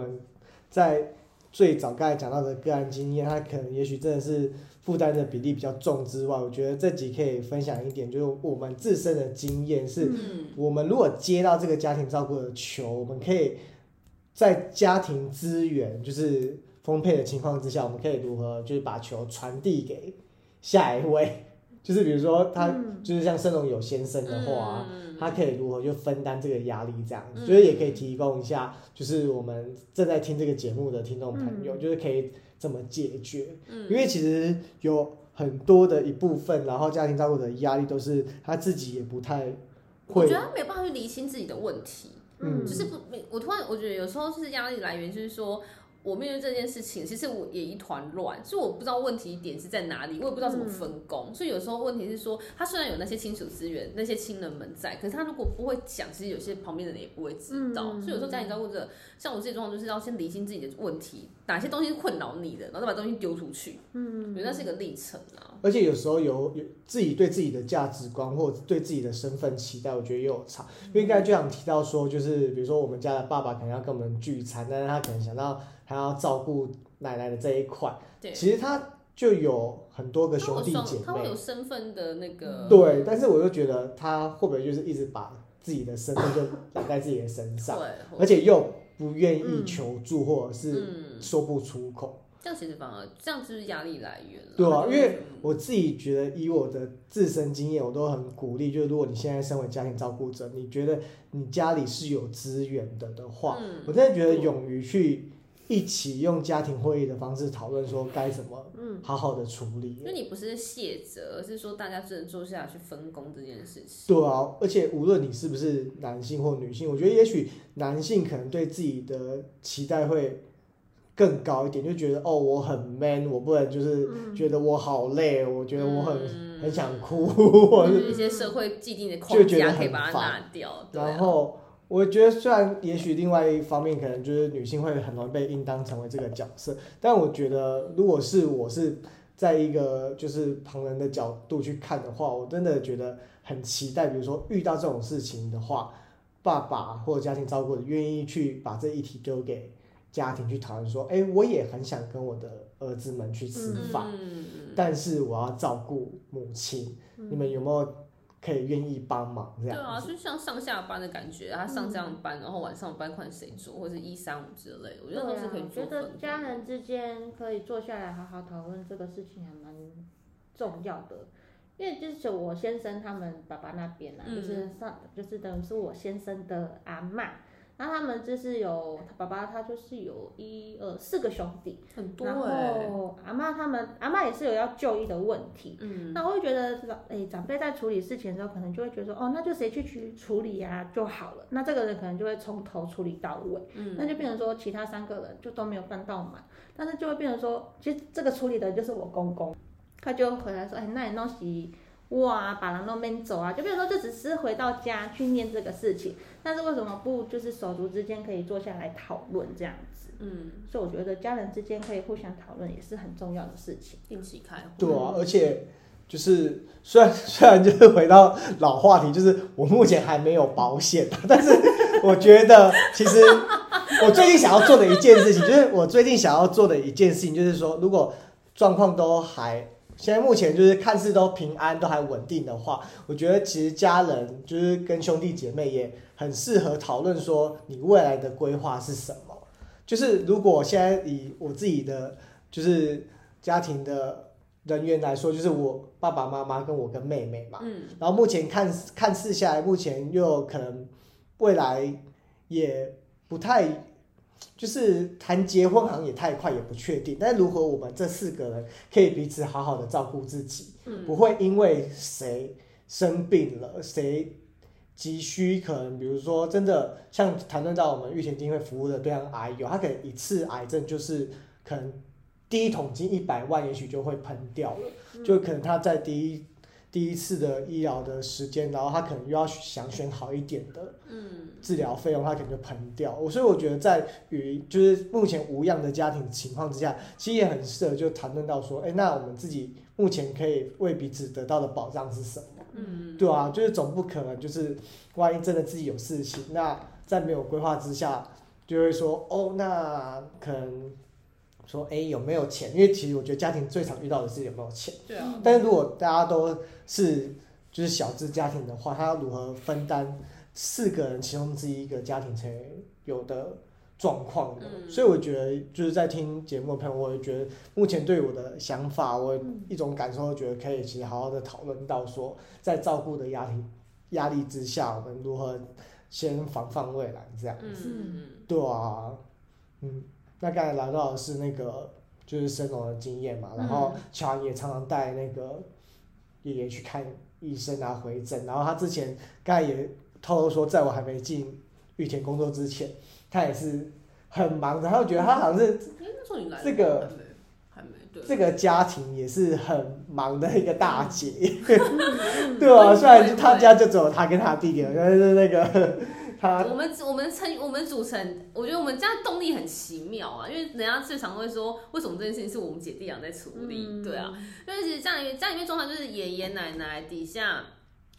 们在最早刚才讲到的个案经验，他可能也许真的是负担的比例比较重之外，我觉得这集可以分享一点，就是我们自身的经验是，嗯，我们如果接到这个家庭照顾的球，我们可以在家庭资源就是丰沛的情况之下，我们可以如何就是把球传递给下一位，就是比如说他嗯。就是像盛龙有先生的话他可以如何就分担这个压力，这样子，嗯。就是也可以提供一下，就是我们正在听这个节目的听众朋友，嗯。就是可以怎么解决，嗯。因为其实有很多的一部分，然后家庭照顾的压力都是他自己也不太会我觉得，他没有办法去理清自己的问题，嗯。就是不，没我突然我觉得有时候是压力来源，就是说。我面对这件事情，其实我也一团乱，所以我不知道问题点是在哪里，我也不知道怎么分工。所以有时候问题是说，他虽然有那些亲属资源、那些亲人们在，可是他如果不会讲，其实有些旁边的人也不会知道。嗯所以有时候家庭照顾者，像我自己状况，就是要先理清自己的问题，哪些东西困扰你的，然后再把东西丢出去。嗯我觉得那是一个历程啊。而且有时候有有自己对自己的价值观或者对自己的身份期待，我觉得也有差。因为刚才就想提到说，就是比如说我们家的爸爸可能要跟我们聚餐，但是他可能想到他要照顾奶奶的这一块，对，其实他就有很多个兄弟姐妹他会有，身份的那个，对。但是我就觉得他会不会就是一直把自己的身份就揽在自己的身上，对，而且又不愿意求助或者是嗯，说不出口。这样其实反而这样就是压力来源了。对啊因为我自己觉得，以我的自身经验，我都很鼓励，就是如果你现在身为家庭照顾者，你觉得你家里是有资源的的话，嗯我真的觉得勇于去一起用家庭会议的方式讨论说该怎么嗯好好的处理因。为你不是卸责，而是说大家真的坐下来去分工这件事情。对啊，而且无论你是不是男性或女性，我觉得也许男性可能对自己的期待会更高一点，就觉得哦，我很 man，我不能就是嗯觉得我好累，我觉得我很、嗯很想哭，或者就是一些社会既定的框架可以把它烦拿掉。然后我觉得，虽然也许另外一方面可能就是女性会很容易被应当成为这个角色，但我觉得如果是我是在一个就是旁人的角度去看的话，我真的觉得很期待，比如说遇到这种事情的话，爸爸或者家庭照顾者愿意去把这一题丢给家庭去讨论，说，哎，我也很想跟我的儿子们去吃饭，嗯，但是我要照顾母亲，你们有没有可以愿意帮忙这样？对啊，就像上下班的感觉，他上这样班，然后晚上班看谁做，或者一三五之类，我觉得都是可以做啊，我觉得家人之间可以坐下来好好讨论这个事情，还蛮重要的。因为就是我先生他们爸爸那边啊，嗯就是上就是等于是我先生的阿嬷，那他们就是有他爸爸他就是有一二四个兄弟，很多然哎。后阿妈他们阿妈也是有要就医的问题，嗯，那我会觉得老诶、长辈在处理事情的时候，可能就会觉得说，哦，那就谁去去处理呀、就好了。那这个人可能就会从头处理到尾，嗯。那就变成说其他三个人就都没有办到满，但是就会变成说，其实这个处理的就是我公公，他就回来说，哎、那你弄洗哇，把人弄边走啊，就比如说这只是回到家去念这个事情，但是为什么不就是手足之间可以坐下来讨论这样子？嗯，所以我觉得家人之间可以互相讨论也是很重要的事情。定期开会。对啊，而且就是虽然 虽然就是回到老话题，就是我目前还没有保险，但是我觉得其实我最近想要做的一件事情，就是我最近想要做的一件事情，就是说如果状况都还。现在目前就是看似都平安，都还稳定的话，我觉得其实家人就是跟兄弟姐妹也很适合讨论说你未来的规划是什么。就是如果现在以我自己的就是家庭的人员来说，就是我爸爸妈妈跟我跟妹妹嘛，嗯然后目前看看似下来，目前又可能未来也不太，就是谈结婚好像也太快，也不确定。但如何我们这四个人可以彼此好好的照顾自己，嗯不会因为谁生病了，谁急需可能，比如说真的像谈论到我们玉田基金会服务的对象癌友，他可能一次癌症就是可能第一桶金一百万，也许就会喷掉了，就可能他在第一第一次的医疗的时间，然后他可能又要想选好一点的嗯治疗费用，他可能就喷掉。我所以我觉得在于就是目前无恙的家庭情况之下，其实也很适合就谈论到说，哎，那我们自己目前可以为彼此得到的保障是什么？嗯，对啊，就是总不可能就是万一真的自己有事情，那在没有规划之下，就会说哦，那可能说哎有没有钱？因为其实我觉得家庭最常遇到的是有没有钱。对啊，但是如果大家都是就是小资家庭的话，他要如何分担四个人其中之一个家庭才有的状况呢？嗯所以我觉得就是在听节目的朋友，我也觉得目前对我的想法，我一种感受，觉得可以其实好好的讨论到说，在照顾的压力压力之下，我们如何先防范未来这样。子嗯对啊，嗯，那刚才聊到的是那个就是生龙的经验嘛，然后乔安也常常带那个爷爷去看医生啊，回诊，然后他之前刚才也透露说，在我还没进玉田工作之前，他也是很忙的，他就觉得他好像是这个这个家庭也是很忙的一个大姐，嗯 对啊，会虽然会他家就只有他跟他弟弟，但是那个他我们我们成我们组成，我觉得我们家动力很奇妙啊，因为人家最常会说，为什么这件事情是我们姐弟俩在处理？嗯对啊，因为其实家里面家里面状态就是爷爷奶奶底下。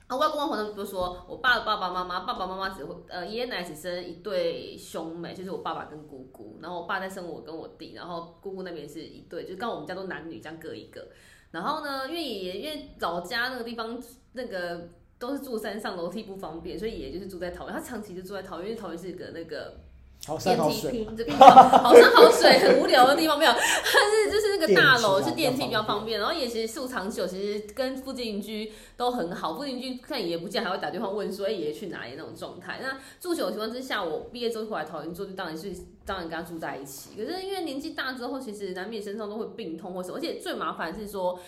啊，外公外婆他们就说，我爸的爸爸妈妈，爸爸妈妈只会呃爷爷奶奶只生一对兄妹，就是我爸爸跟姑姑，然后我爸再生我跟我弟，然后姑姑那边是一对，就是刚好我们家都男女这样各一个。然后呢，因为爷爷因为老家那个地方那个都是住山上，楼梯不方便，所以爷爷就是住在桃园，他长期就住在桃园，因为桃园是一个那个好山好水，坪，这边好山好水，很无聊的地方没有，但是就是那个大楼是电梯比比较方便，然后也其实住长久，其实跟附近邻居都很好，附近邻居看爷爷不见还会打电话问说，哎、爷爷去哪里那种状态。那住久的情况之下，我毕业之后回来桃园住，就当然是当然跟他住在一起。可是因为年纪大之后，其实难免身上都会病痛或什么，而且最麻烦是说，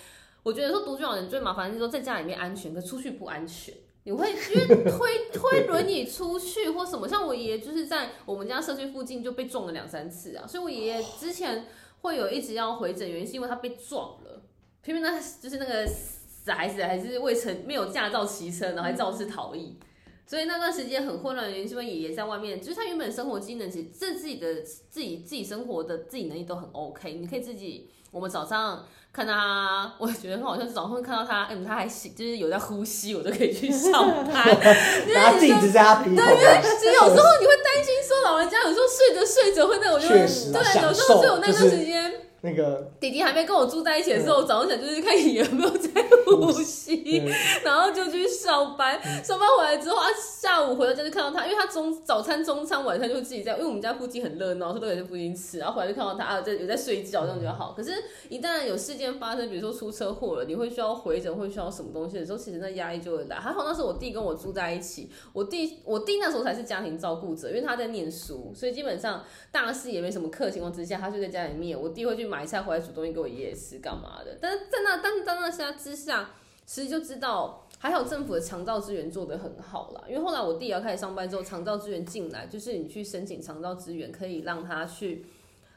我觉得说独居老人最麻烦是说在家里面安全，可出去不安全。你会因为推推轮椅出去或什么，像我爷爷就是在我们家社区附近就被撞了两三次啊，所以我爷爷之前会有一直要回诊，原因是因为他被撞了，偏偏那就是那个死孩子还是未成没有驾照骑车，然后还肇事逃逸。所以那段时间很混乱的原因，是因为爷爷在外面，就是他原本生活机能其实自己的自己自己生活的自己能力都很 OK，你可以自己，我们早上看他，我觉得很好笑，是早上会看到他，嗯，他还醒，就是有在呼吸，我就可以去上班。拿镜子在他鼻孔上，其实有时候你会担心说，老人家有时候睡着睡着会那，种就实啊对，有时候就有那段就是时间。那个弟弟还没跟我住在一起的时候，我早上起来就是看爷爷有没有在呼吸，嗯然后就去上班。上班回来之后啊，下午回到家就看到他，因为他中早餐、中餐、晚餐就自己在，因为我们家附近很热闹，所以都有在附近吃。然后回来就看到他啊，在有在睡觉，这样就好。可是，一旦有事件发生，比如说出车祸了，你会需要回诊，会需要什么东西的时候，其实那压力就会来。还好那时候我弟跟我住在一起，我弟我弟那时候才是家庭照顾者，因为他在念书，所以基本上大事也没什么课情况之下，他就在家里面。我弟会去买菜回来煮东西给我爷爷吃，干嘛的？但是在那，但是在那下之下，其实就知道，还好政府的长照资源做得很好啦。因为后来我弟要开始上班之后，长照资源进来，就是你去申请长照资源，可以让他去。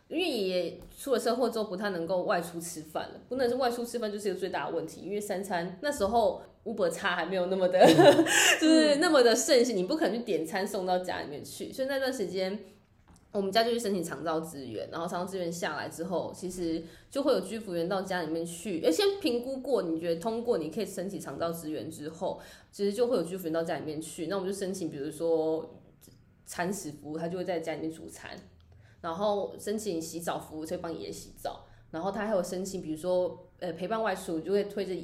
因为爷出了车祸之后，不太能够外出吃饭了，不能是外出吃饭就是一个最大的问题。因为三餐那时候 Uber 差还没有那么的，就是那么的盛行，你不可能去点餐送到家里面去，所以那段时间。我们家就去申请长照资源，然后长照资源下来之后，其实就会有居服员到家里面去，而先评估过，你觉得通过，你可以申请长照资源之后，其实就会有居服员到家里面去。那我们就申请，比如说餐食服务，他就会在家里面煮餐，然后申请洗澡服务，就会帮爷爷洗澡，然后他还有申请，比如说呃陪伴外出，就会推着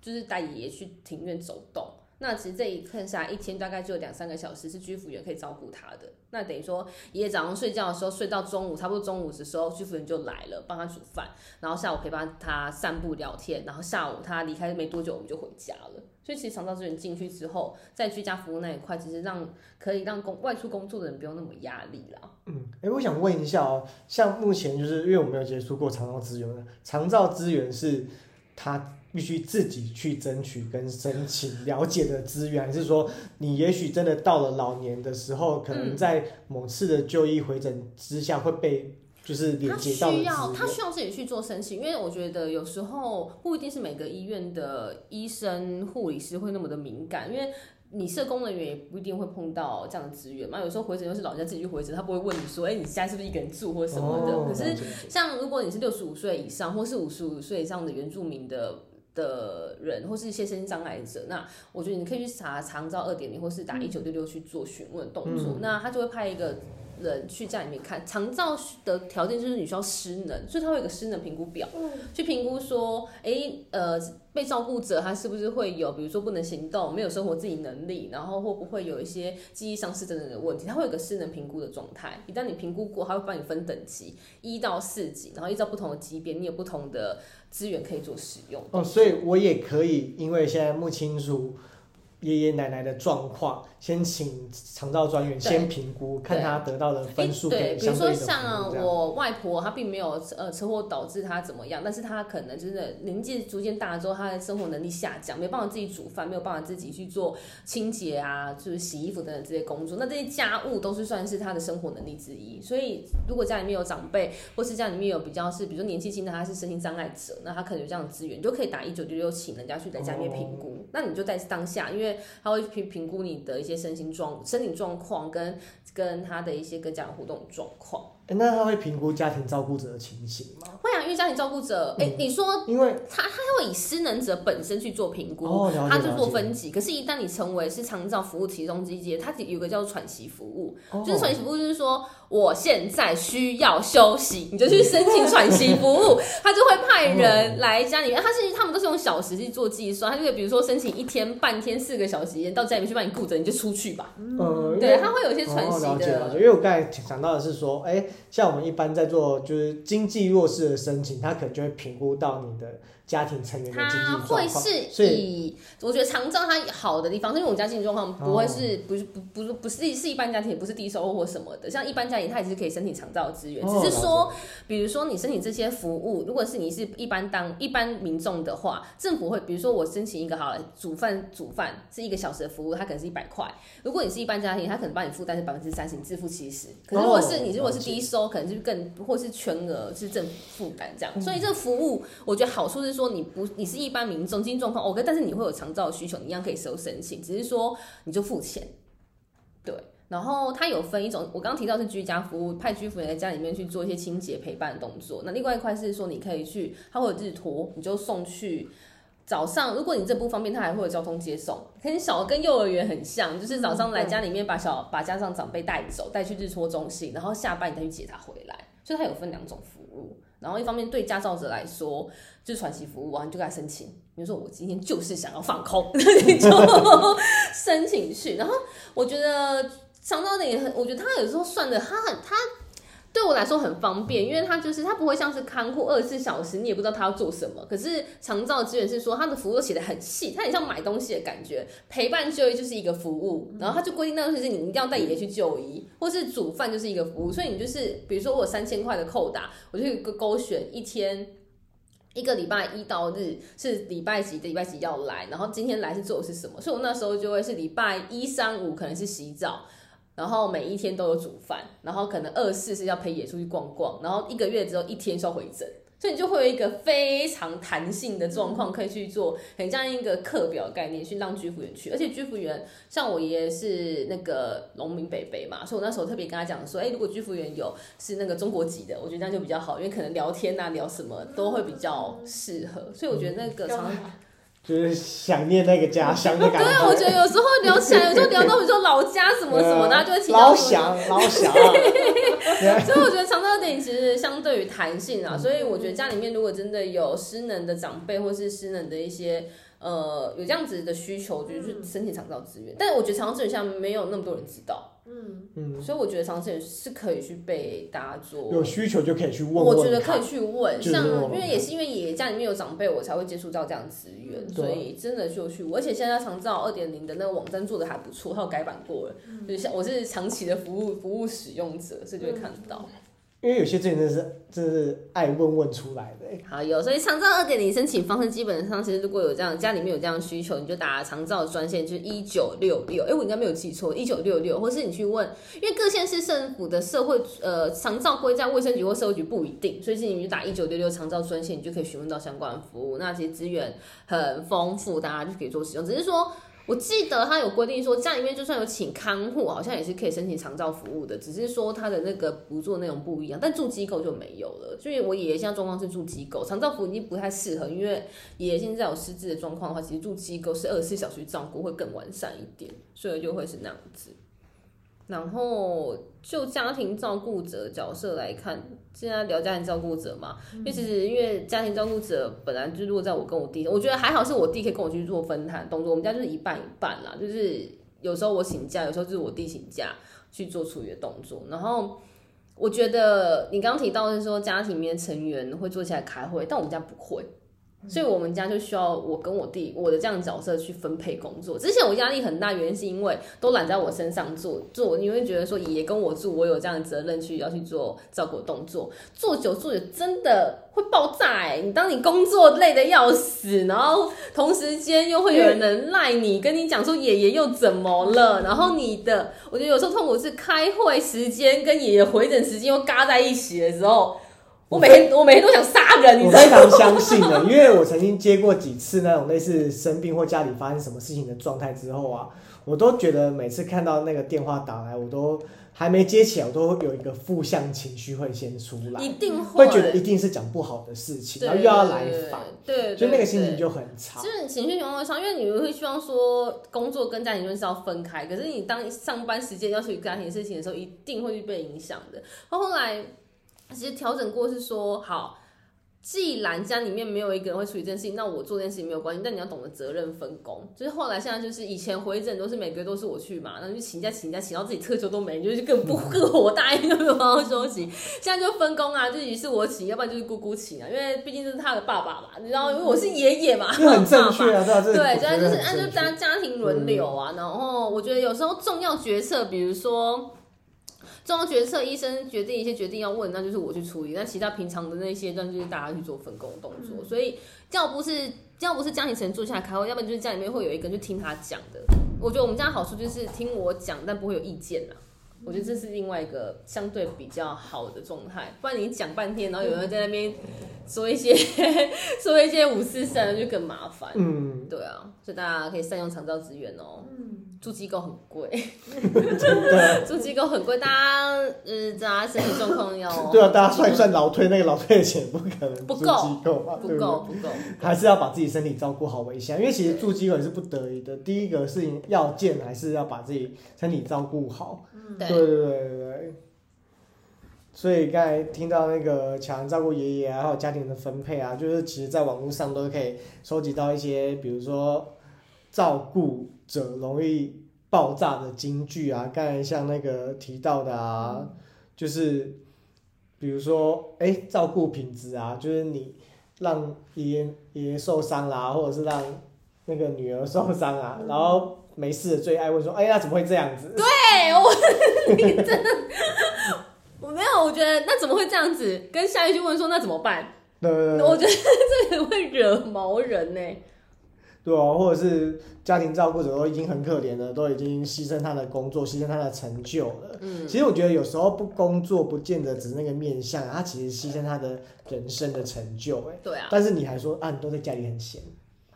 就是带爷爷去庭院走动。那其实这一看下来，一天大概就有两三个小时是居服员可以照顾他的。那等于说，爷爷早上睡觉的时候睡到中午，差不多中午的时候，居服员就来了，帮他煮饭，然后下午陪伴他散步聊天，然后下午他离开没多久，我们就回家了。所以其实长照资源进去之后，在居家服务那一块，其实让可以让工外出工作的人不用那么压力啦。嗯，哎，我想问一下哦，像目前就是因为我没有接触过长照资源，长照资源是他必须自己去争取跟申请了解的资源，还是说你也许真的到了老年的时候，可能嗯在某次的就医回诊之下会被就是连他接到的资需要他？需要自己去做申请，因为我觉得有时候不一定是每个医院的医生、护理师会那么的敏感，因为。你社工人员也不一定会碰到这样的资源嘛，有时候回诊又是老人家自己去回诊，他不会问你说，哎、你现在是不是一个人住或什么的。哦可是像如果你是六十五岁以上，或是五十五岁以上的原住民的的人，或是一些身心障碍者，那我觉得你可以去查长照二点零，或是打一九六六去做询问动作，那他就会派一个。人去家里面看长照的条件就是你需要失能，所以它会有个失能评估表，去评估说，哎，呃，被照顾者他是不是会有，比如说不能行动、没有生活自理能力，然后会不会有一些记忆丧失等等的问题，它会有个失能评估的状态。一旦你评估过，他会帮你分等级，一到四级，然后依照不同的级别，你有不同的资源可以做使用。哦，所以我也可以，因为现在不清楚爷爷奶奶的状况。先请长照专员先评估，看他得到的分数。对，比如说像我外婆，她并没有呃车祸导致她怎么样，但是她可能就是年纪逐渐大了之后，她的生活能力下降，没办法自己煮饭，没有办法自己去做清洁啊，就是洗衣服等等这些工作。那这些家务都是算是她的生活能力之一。所以如果家里面有长辈，或是家里面有比较是，比如说年纪轻的，他是身心障碍者，那他可能有这样的资源，你就可以打一九六六，请人家去在家里面评估。那你就在当下，因为他会评评估你的一些。身心状、身体状况跟跟他的一些跟家人互动状况。那他会评估家庭照顾者的情形吗？会啊，因为家庭照顾者，哎，你说，因为他他会以失能者本身去做评估，他就做分级。可是，一旦你成为是长照服务其中之一，他有个叫做喘息服务，就是喘息服务，就是说我现在需要休息，你就去申请喘息服务，他就会派人来家里面。他是他们都是用小时去做计算，他就会比如说申请一天、半天、四个小时，到家里面去帮你顾着，你就出去吧。嗯，对，他会有一些喘息的。因为我刚才想到的是说，哎。像我们一般在做就是经济弱势的申请，他可能就会评估到你的。家庭成员的经济状况，所以我觉得长照它好的地方，因为我们家经济状况不会是不是不不是不是是一般家庭，也不是低收入或什么的。像一般家庭，它也是可以申请长照资源，只是说，比如说你申请这些服务，如果是你是一般当一般民众的话，政府会比如说我申请一个好了，煮饭煮饭是一个小时的服务，它可能是一百块。如果你是一般家庭，他可能帮你负担是百分之三十，你自付七十。可是如果是你如果是低收，可能就更或是全额是政府负担这样。所以这个服务，我觉得好处是说你不你是一般民众，经济状况 OK，但是你会有长照需求，你一样可以收申请，只是说你就付钱。对，然后它有分一种，我刚刚提到是居家服务，派居服员在家里面去做一些清洁陪伴动作。那另外一块是说你可以去，它会有日托，你就送去早上。如果你这不方便，它还会有交通接送，跟小跟幼儿园很像，就是早上来家里面把小把家长长辈带走，带去日托中心，然后下班你再去接他回来。所以它有分两种服务。然后一方面对驾照者来说，就是传奇服务啊，你就给他申请。比如说我今天就是想要放空，你 就申请去。然后我觉得长招的也很，我觉得他有时候算的，他很他。对我来说很方便，因为它就是它不会像是看护二十四小时，你也不知道他要做什么。可是长照资源是说，他的服务写的很细，它很像买东西的感觉。陪伴就医就是一个服务，然后他就规定那段时间你一定要带爷爷去就医，或是煮饭就是一个服务。所以你就是比如说我三千块的扣打，我就勾勾选一天一个礼拜一到日是礼拜几的礼拜几要来，然后今天来是做的是什么？所以我那时候就会是礼拜一三五可能是洗澡。然后每一天都有煮饭，然后可能二四是要陪爷出去逛逛，然后一个月之后一天需要回诊，所以你就会有一个非常弹性的状况可以去做，很像一个课表概念去让居服员去，而且居服员像我爷爷是那个农民北北嘛，所以我那时候特别跟他讲说，哎，如果居服员有是那个中国籍的，我觉得这样就比较好，因为可能聊天啊聊什么都会比较适合，所以我觉得那个常。就是想念那个家 乡的感觉。对，我觉得有时候聊起来，有时候聊到比如说老家什么什么，然后就会提到老想 老想。所以我觉得长照电影其实相对于弹性啊，所以我觉得家里面如果真的有失能的长辈，或是失能的一些呃有这样子的需求，就是申请长照资源。但是我觉得长照资源现在没有那么多人知道。嗯嗯，所以我觉得长线是可以去被大家做，有需求就可以去问。我觉得可以去问，像因为也是因为爷爷家里面有长辈，我才会接触到这样资源，所以真的就去。而且现在长照二点零的那个网站做的还不错，它有改版过了，就像我是长期的服务服务使用者，所以就会看到。因为有些资源真的是真是爱问问出来的。好，有所以长照二点零申请方式基本上，其实如果有这样家里面有这样需求，你就打长照专线，就是一九六六。哎，我应该没有记错，一九六六，或是你去问，因为各县市政府的社会呃长照归在卫生局或社会局不一定，所以其实你就打一九六六长照专线，你就可以询问到相关服务。那其实资源很丰富，大家就可以做使用。只是说。我记得他有规定说，家里面就算有请看护，好像也是可以申请长照服务的，只是说他的那个不做内容不一样。但住机构就没有了，所以我爷爷现在状况是住机构，长照服已经不太适合，因为爷爷现在有失智的状况的话，其实住机构是二十四小时照顾会更完善一点，所以就会是那样子。然后就家庭照顾者角色来看，现在聊家庭照顾者嘛，因为其实因为家庭照顾者本来就落在我跟我弟，我觉得还好是我弟可以跟我去做分摊动作，我们家就是一半一半啦，就是有时候我请假，有时候就是我弟请假去做处理的动作。然后我觉得你刚刚提到是说家庭里面成员会坐起来开会，但我们家不会。所以我们家就需要我跟我弟我的这样角色去分配工作。之前我压力很大，原因是因为都揽在我身上做做，你会觉得说爷爷跟我住，我有这样的责任去要去做照顾动作。做久做久真的会爆炸哎！你当你工作累得要死，然后同时间又会有人赖你，跟你讲说爷爷又怎么了？然后你的，我觉得有时候痛苦是开会时间跟爷爷回诊时间又嘎在一起的时候。我每天我每天都想杀人，你我非常相信的，因为我曾经接过几次那种类似生病或家里发生什么事情的状态之后啊，我都觉得每次看到那个电话打来，我都还没接起来，我都有一个负向情绪会先出来，一定会觉得一定是讲不好的事情，然后又要来烦，对，就那个心情就很差。就是你情绪情况会差，因为你会希望说工作跟家庭就是要分开，可是你当上班时间要处理家庭事情的时候，一定会被影响的。后来。其实调整过是说，好，既然家里面没有一个人会处理这件事情，那我做这件事情没有关系。但你要懂得责任分工。就是后来现在就是以前回诊都是每个月都是我去嘛，然后就请假请假请到自己特休都没，就是更不更火大，就没有好好休息。现在就分工啊，就于是我请，要不然就是姑姑请啊，因为毕竟这是他的爸爸嘛，你知道，因为我是爷爷嘛，很正确啊，对，对，主要就是按照家家庭轮流啊。然后我觉得有时候重要决策，比如说。重要决策，医生决定一些决定要问，那就是我去处理。那其他平常的那些，那就是大家去做分工动作。所以，要不是要不是家庭成员坐下来开会，要不然就是家里面会有一个人就听他讲的。我觉得我们家好处就是听我讲，但不会有意见呐。我觉得这是另外一个相对比较好的状态。不然你讲半天，然后有人在那边说一些 说一些五四三，就更麻烦。嗯，对啊，所以大家可以善用长照资源哦。嗯。住机构很贵，住机构很贵，大家呃，大家身体状况要 对啊，大家算一算老退那个老退的钱不可能不够，机构嘛，不够不够，还是要把自己身体照顾好为先，因为其实住机构也是不得已的。第一个事情要件还是要把自己身体照顾好，对对对对对。所以刚才听到那个强照顾爷爷啊，还有家庭的分配啊，就是其实在网络上都可以收集到一些，比如说照顾。者容易爆炸的金句啊，刚才像那个提到的啊，就是比如说，哎，照顾品质啊，就是你让爷爷爷爷受伤啦，或者是让那个女儿受伤啊，然后没事最爱问说，哎呀，怎么会这样子？对我，你真的，我没有，我觉得那怎么会这样子？跟下一句问说那怎么办？对对对，我觉得这个会惹毛人呢。对啊，或者是家庭照顾者都已经很可怜了，都已经牺牲他的工作，牺牲他的成就了。嗯，其实我觉得有时候不工作不见得只是那个面相，他其实牺牲他的人生的成就。哎，对啊。但是你还说啊，你都在家里很闲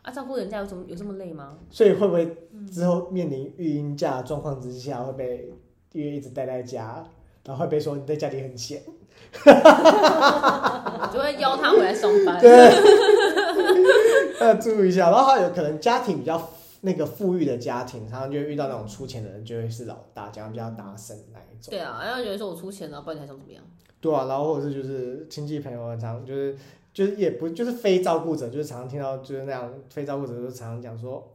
啊，照顾人家有什么有这么累吗？所以会不会之后面临育婴假状况之下，会被因为一直待在家，然后会被说你在家里很闲？就会邀他回来上班。要注意一下，然后还有可能家庭比较那个富裕的家庭，常常就会遇到那种出钱的人，就会是老大，讲比较大声那一种。对啊，然后觉得说我出钱了，不然你还想怎么样？对啊，然后或者是就是亲戚朋友常就是就是也不就是非照顾者，就是常常听到就是那样非照顾者就常常讲说，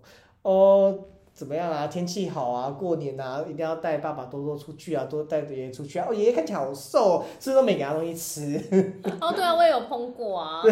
哦怎么样啊，天气好啊，过年啊，一定要带爸爸多多出去啊，多带爷爷出去啊。哦，爷爷看起来好瘦，是不是都没给他东西吃？哦，对啊，我也有碰过啊。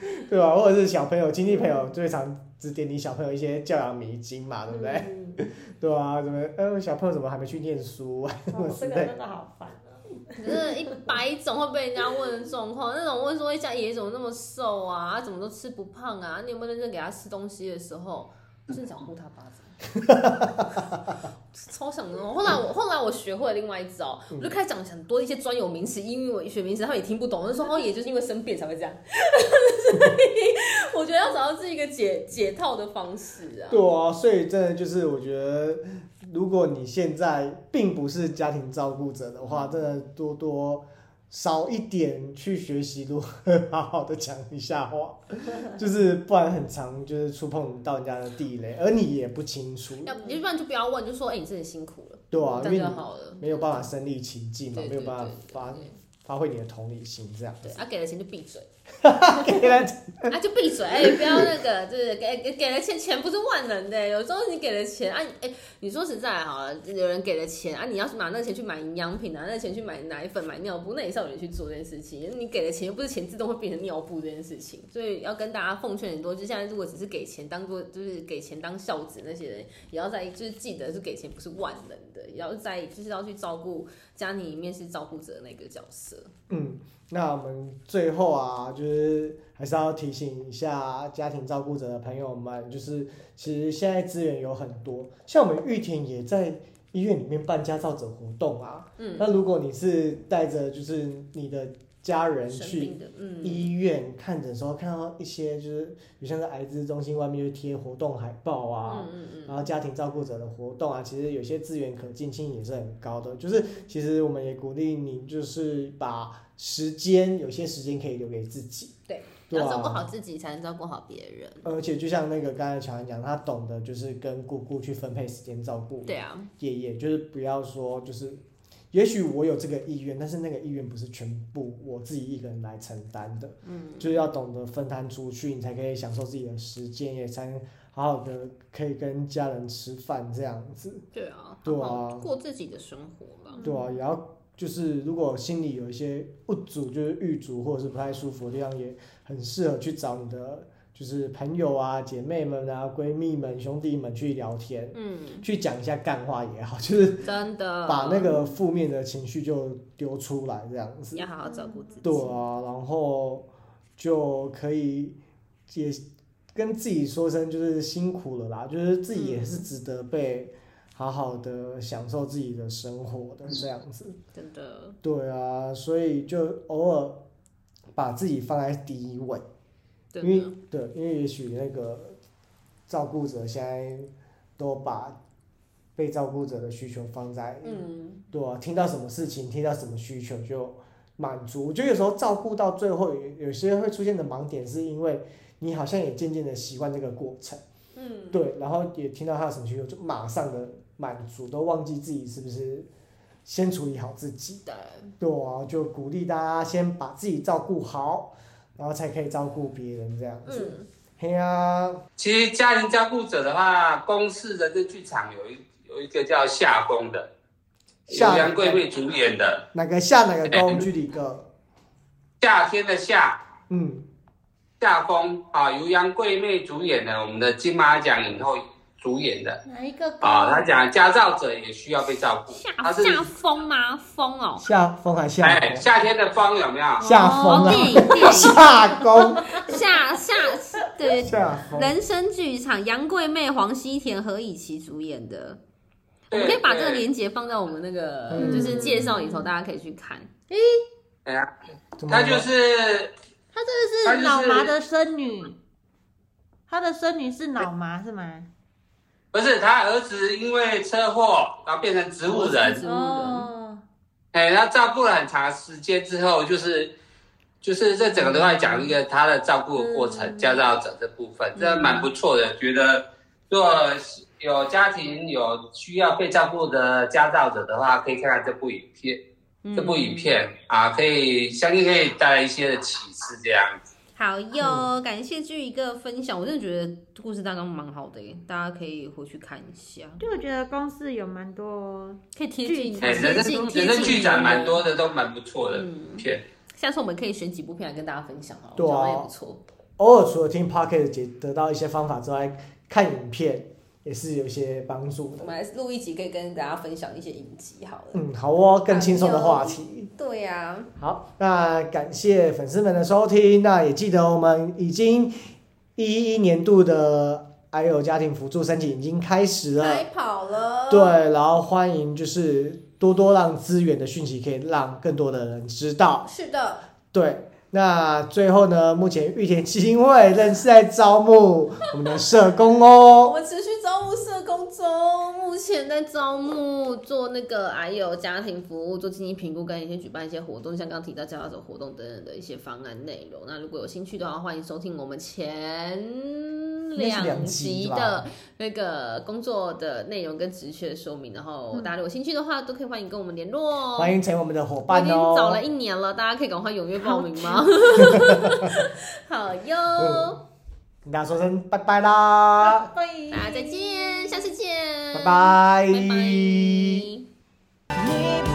对吧？或者是小朋友、亲戚朋友最常指点你小朋友一些教养迷津嘛，对不对？对啊，怎么？呃，小朋友怎么还没去念书？这个真的好烦啊！真的，一百种会被人家问的状况，那种问说一家爷爷怎么那么瘦啊？他怎么都吃不胖啊？你有没有认真给他吃东西的时候？真想呼他巴掌！超想的。后来我后来我学会了另外一招，我就开始讲很多一些专有名词、英语学名词，他们也听不懂。我就说哦，也就是因为生病才会这样。我觉得要找到自己一个解解套的方式啊。对啊，所以真的就是我觉得，如果你现在并不是家庭照顾者的话，真的多多少一点去学习如何好好的讲一下话，就是不然很常就是触碰到人家的地雷，而你也不清楚，要要不然就不要问，就说哎、你真的辛苦了，对啊，这样因为好了。没有办法身临其境嘛，对没有办法对发发挥你的同理心这样对，啊，给了钱就闭嘴，给人啊，就闭嘴，哎、不要那个，就是给给给了钱，钱不是万能的，有时候你给了钱啊，哎、你说实在好了，有人给了钱啊，你要是拿那个钱去买营养品，拿那个钱去买奶粉、买尿布，那也是要有人去做这件事情。你给了钱，又不是钱自动会变成尿布这件事情，所以要跟大家奉劝很多，就现在如果只是给钱当做就是给钱当孝子那些人，也要在意就是记得是给钱不是万能的，也要在意就是要去照顾家庭里面是照顾者的那个角色。嗯，那我们最后啊，就是还是要提醒一下家庭照顾者的朋友们，就是其实现在资源有很多，像我们玉田也在医院里面办家照者活动啊。嗯，那如果你是带着就是你的家人去医院看诊的时候，看到一些就是，比如像在癌症中心外面就贴活动海报啊。然后家庭照顾者的活动啊，其实有些资源可进性也是很高的。就是其实我们也鼓励你，就是把时间有些时间可以留给自己。对，对要照顾啊。好自己，才能照顾好别人。而且就像那个刚才乔安讲，他懂得就是跟姑姑去分配时间照顾对啊，爷爷，就是不要说就是，也许我有这个意愿，但是那个意愿不是全部我自己一个人来承担的。嗯，就是要懂得分摊出去，你才可以享受自己的时间，也才能好好的可以跟家人吃饭这样子。对啊，对啊过自己的生活吧。对啊，也要就是如果心里有一些不足，就是郁足或者是不太舒服的地方，也很适合去找你的就是朋友啊、姐妹们啊、闺蜜们、兄弟们去聊天，嗯，去讲一下干话也好，就是真的，把那个负面的情绪就丢出来这样子。要好好照顾自己。对啊，然后就可以也跟自己说声就是辛苦了啦，就是自己也是值得被好好的享受自己的生活的这样子。真的，对啊，所以就偶尔把自己放在第一位，因为对，因为也许那个照顾者现在都把被照顾者的需求放在嗯，对啊，听到什么事情，听到什么需求就满足。我觉得有时候照顾到最后，有有些会出现的盲点，是因为你好像也渐渐的习惯这个过程，嗯，对，然后也听到他有什么需求，就马上的满足，都忘记自己是不是先处理好自己。对，对啊，就鼓励大家先把自己照顾好，然后才可以照顾别人这样子。嗯，嘿啊，其实家庭照顾者的话，公视的这剧场有一有一个叫夏宫的，夏由杨贵妃主演的。哪个夏哪个宫？距离哥，夏天的夏。嗯，夏风啊，由杨贵妹主演的，我们的金马奖影后主演的哪一个啊。他讲家照者也需要被照顾，他是下下风吗？风哦，夏风还夏哎风，夏天的风有没有？夏风电影 电影夏公，下下对。夏。人生剧场，杨贵妹、黄西田、何以琪主演的，我们可以把这个对链接放在我们那个嗯就是介绍里头，大家可以去看。哎呀，他就是他这他就是个是脑麻的孙女，他的孙女是脑麻是吗？不是他儿子因为车祸然后变成植物人，植物人，哦，哎，他照顾了很长时间之后，就是就是这整个都在讲一个他的照顾的过程，嗯家照者这部分，嗯这蛮不错的。觉得如果有家庭有需要被照顾的家照者的话，可以看看这部影片。嗯这部影片啊，可以相信可以带来一些的启示，这样子。好哟，感谢剧一个分享，我真的觉得故事大纲蛮好的耶，大家可以回去看一下，就我觉得公司有蛮多，可以贴近贴人近贴近生人生剧展蛮多的，都蛮不错的嗯片。下次我们可以选几部片来跟大家分享哦，对啊我也不错。偶尔除了听 podcast 解得到一些方法之外，看影片也是有一些帮助的。我们来录一集，可以跟大家分享一些影集好了。嗯，好哦，更轻松的话题。对呀、好，那感谢粉丝们的收听，那也记得我们已经一一年度的还有家庭辅助申请已经开始了。开跑了。对，然后欢迎就是多多让资源的讯息可以让更多的人知道。是的，对，那最后呢，目前玉田基金会仍是在招募我们的社工哦 我哦。们持续招募社工中，目前在招募做那个还有家庭服务、做经济评估跟一些举办一些活动，像刚刚提到教导者活动等等的一些方案内容。那如果有兴趣的话，欢迎收听我们前两集的那个工作的内容跟职缺说明。然后大家如果有兴趣的话，都可以欢迎跟我们联络哦。欢迎成为我们的伙我已经伴哦。找了一年了，大家可以赶快踊跃报名吗？好哟，跟大家说声拜拜啦，拜大家再见，拜拜。